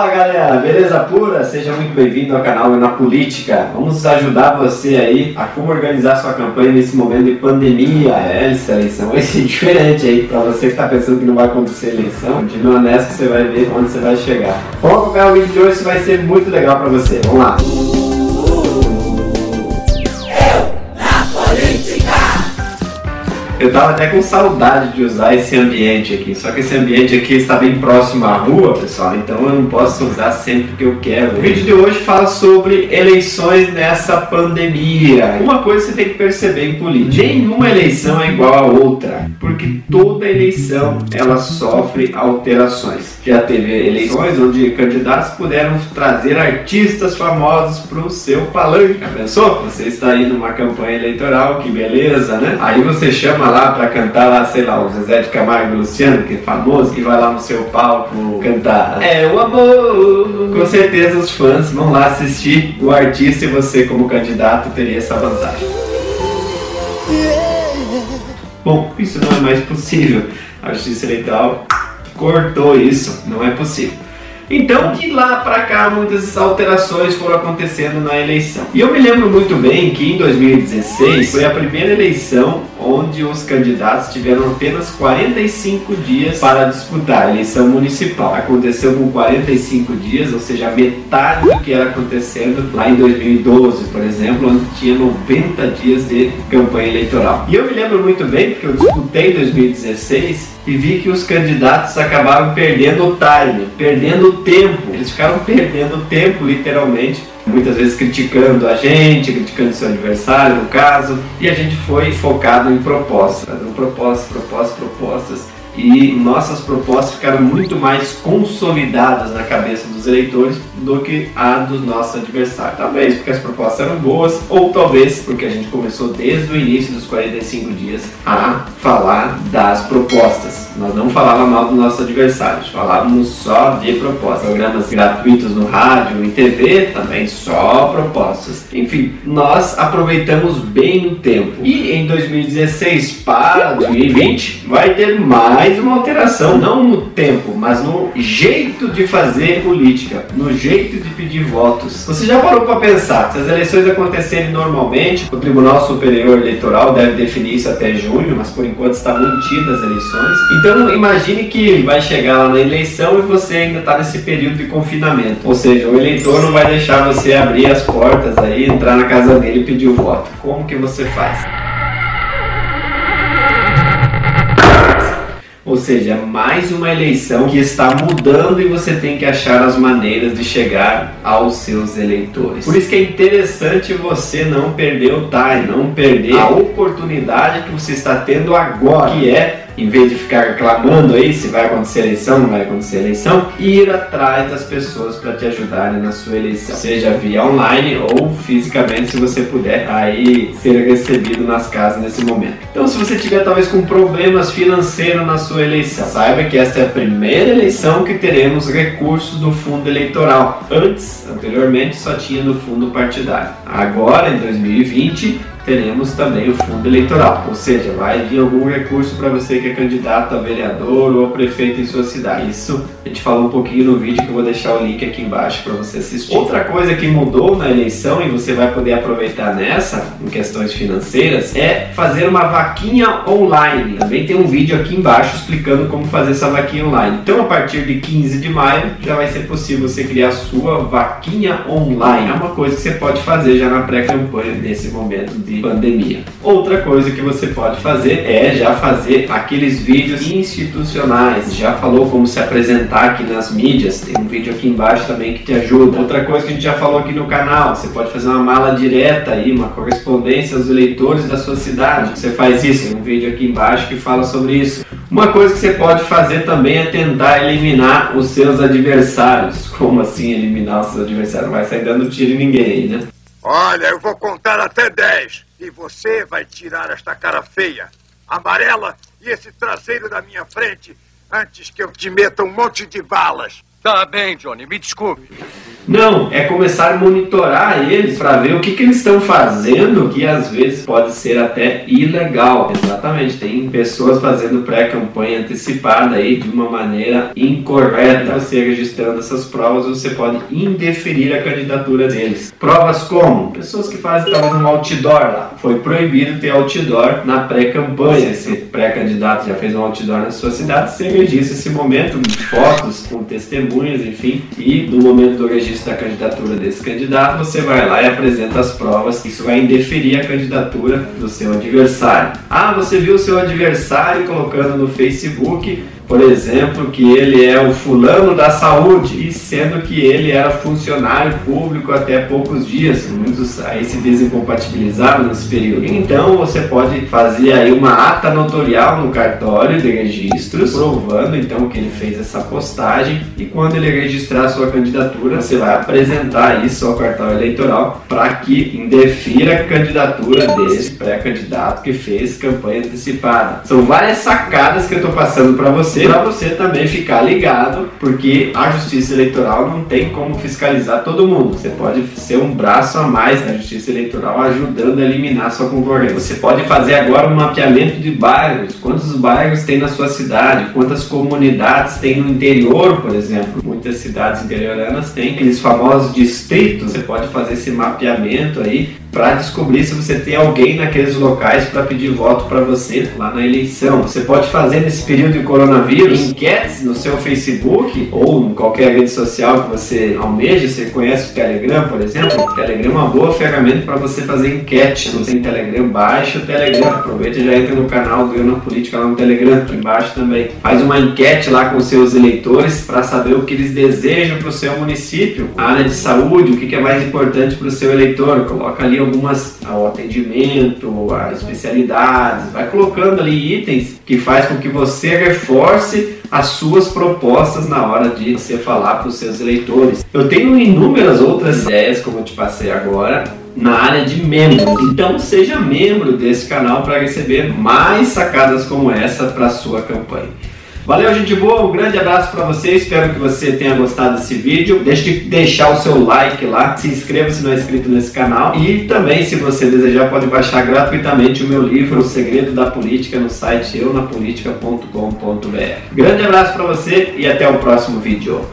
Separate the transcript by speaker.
Speaker 1: Fala galera, beleza pura? Seja muito bem-vindo ao canal Na Política. Vamos ajudar você aí a como organizar sua campanha nesse momento de pandemia. É, essa eleição vai ser diferente aí. Pra você que tá pensando que não vai acontecer eleição, continua nessa que você vai ver onde você vai chegar. Vamos acompanhar o vídeo de hoje, vai ser muito legal pra você. Vamos lá. Eu tava até com saudade de usar esse ambiente aqui, só que esse ambiente aqui está bem próximo à rua, pessoal, então eu não posso usar sempre que eu quero. O vídeo de hoje fala sobre eleições nessa pandemia. Uma coisa você tem que perceber em política: nenhuma eleição é igual a outra, porque toda eleição ela sofre alterações. Já teve eleições onde candidatos puderam trazer artistas famosos para o seu palanque. Já pensou? Você está aí numa campanha eleitoral, que beleza, né? Aí você chama lá para cantar lá, sei lá, o Zezé de Camargo e Luciano, que é famoso, e vai lá no seu palco cantar É o amor. Com certeza os fãs vão lá assistir o artista e você como candidato teria essa vantagem. Bom, isso não é mais possível. A Justiça Eleitoral cortou isso, não é possível. Então, de lá para cá, muitas alterações foram acontecendo na eleição. E eu me lembro muito bem que em 2016 foi a primeira eleição onde os candidatos tiveram apenas 45 dias para disputar a eleição municipal. Aconteceu com 45 dias, ou seja, metade do que era acontecendo lá em 2012, por exemplo, onde tinha 90 dias de campanha eleitoral. E eu me lembro muito bem, porque eu disputei em 2016 e vi que os candidatos acabaram perdendo o time, perdendo o tempo. Eles ficaram perdendo tempo, literalmente, muitas vezes criticando a gente, criticando seu adversário, no caso, e a gente foi focado em propostas, fazendo propostas, propostas, propostas e nossas propostas ficaram muito mais consolidadas na cabeça dos eleitores do que a dos nossos adversários. Talvez porque as propostas eram boas, ou talvez porque a gente começou desde o início dos 45 dias a falar das propostas. Nós não falávamos mal dos nossos adversários, falávamos só de propostas. Programas gratuitos no rádio e TV, também só propostas. Enfim, nós aproveitamos bem o tempo. E em 2016 para 2020 vai ter mais uma alteração, não no tempo, mas no jeito de fazer política, no jeito de pedir votos. Você já parou para pensar, se as eleições acontecerem normalmente, o Tribunal Superior Eleitoral deve definir isso até junho, mas por enquanto está mantida as eleições. Então imagine que vai chegar lá na eleição e você ainda está nesse período de confinamento. Ou seja, o eleitor não vai deixar você abrir as portas aí, entrar na casa dele e pedir o voto. Como que você faz? Ou seja, mais uma eleição que está mudando e você tem que achar as maneiras de chegar aos seus eleitores. Por isso que é interessante você não perder o time, não perder a oportunidade que você está tendo agora, que é em vez de ficar reclamando aí se vai acontecer eleição, não vai acontecer eleição, ir atrás das pessoas para te ajudarem na sua eleição, seja via online ou fisicamente, se você puder aí ser recebido nas casas nesse momento. Então, se você tiver talvez com problemas financeiros na sua eleição, saiba que esta é a primeira eleição que teremos recursos do fundo eleitoral. Antes, anteriormente, só tinha no fundo partidário. Agora, em 2020, teremos também o fundo eleitoral, ou seja, vai vir algum recurso para você que é candidato a vereador ou a prefeito em sua cidade. Isso a gente falou um pouquinho no vídeo que eu vou deixar o link aqui embaixo para você assistir. Outra coisa que mudou na eleição e você vai poder aproveitar nessa, em questões financeiras, é fazer uma vaquinha online. Também tem um vídeo aqui embaixo explicando como fazer essa vaquinha online. Então, a partir de 15 de maio, já vai ser possível você criar a sua vaquinha online. É uma coisa que você pode fazer já na pré-campanha nesse momento de pandemia. Outra coisa que você pode fazer é já fazer aqueles vídeos institucionais. Já falou como se apresentar aqui nas mídias, tem um vídeo aqui embaixo também que te ajuda. Outra coisa que a gente já falou aqui no canal, você pode fazer uma mala direta aí, uma correspondência aos eleitores da sua cidade. Você faz isso, tem um vídeo aqui embaixo que fala sobre isso. Uma coisa que você pode fazer também é tentar eliminar os seus adversários. Como assim eliminar os seus adversários? Não vai sair dando tiro em ninguém, né?
Speaker 2: Olha, eu vou contar até 10 e você vai tirar esta cara feia, amarela e esse traseiro da minha frente antes que eu te meta um monte de balas.
Speaker 3: Tá bem, Johnny, me desculpe.
Speaker 1: Não, é começar a monitorar eles para ver o que, que eles estão fazendo, que às vezes pode ser até ilegal. Exatamente, tem pessoas fazendo pré-campanha antecipada aí de uma maneira incorreta. Você registrando essas provas, você pode indeferir a candidatura deles. Provas como? Pessoas que fazem talvez um outdoor lá. Foi proibido ter outdoor na pré-campanha. Se pré-candidato já fez um outdoor na sua cidade, você registra esse momento, fotos com testemunhas, enfim, e no momento do registro da candidatura desse candidato, você vai lá e apresenta as provas. Isso vai indeferir a candidatura do seu adversário. Ah, você viu o seu adversário colocando no Facebook por exemplo, que ele é o fulano da saúde, e sendo que ele era funcionário público até poucos dias, muitos aí se desincompatibilizaram nesse período. Então você pode fazer aí uma ata notorial no cartório de registros, provando então que ele fez essa postagem, e quando ele registrar sua candidatura, você vai apresentar isso ao cartório eleitoral para que indefira a candidatura desse pré-candidato que fez campanha antecipada. São várias sacadas que eu estou passando para você para você também ficar ligado, porque a Justiça Eleitoral não tem como fiscalizar todo mundo. Você pode ser um braço a mais da Justiça Eleitoral ajudando a eliminar sua concorrência. Você pode fazer agora um mapeamento de bairros, quantos bairros tem na sua cidade, quantas comunidades tem no interior, por exemplo. Muitas cidades interioranas têm aqueles famosos distritos. Você pode fazer esse mapeamento aí para descobrir se você tem alguém naqueles locais para pedir voto para você lá na eleição. Você pode fazer nesse período de coronavírus enquetes no seu Facebook ou em qualquer rede social que você almeja. Você conhece o Telegram, por exemplo? O Telegram é uma boa ferramenta para você fazer enquete. Se você tem Telegram, baixa o Telegram. Aproveita e já entra no canal do Ana Política lá no Telegram, aqui embaixo também. Faz uma enquete lá com seus eleitores para saber o que eles desejam para o seu município. A área de saúde, o que é mais importante para o seu eleitor. Coloca ali algumas ao atendimento, a especialidades, vai colocando ali itens que faz com que você reforce as suas propostas na hora de você falar para os seus eleitores. Eu tenho inúmeras outras ideias, como eu te passei agora, na área de membros. Então seja membro desse canal para receber mais sacadas como essa para sua campanha. Valeu, gente boa. Um grande abraço para você. Espero que você tenha gostado desse vídeo. Deixe de deixar o seu like lá. Se inscreva se não é inscrito nesse canal. E também, se você desejar, pode baixar gratuitamente o meu livro O Segredo da Política no site eunapolitica.com.br. Grande abraço para você e até o próximo vídeo.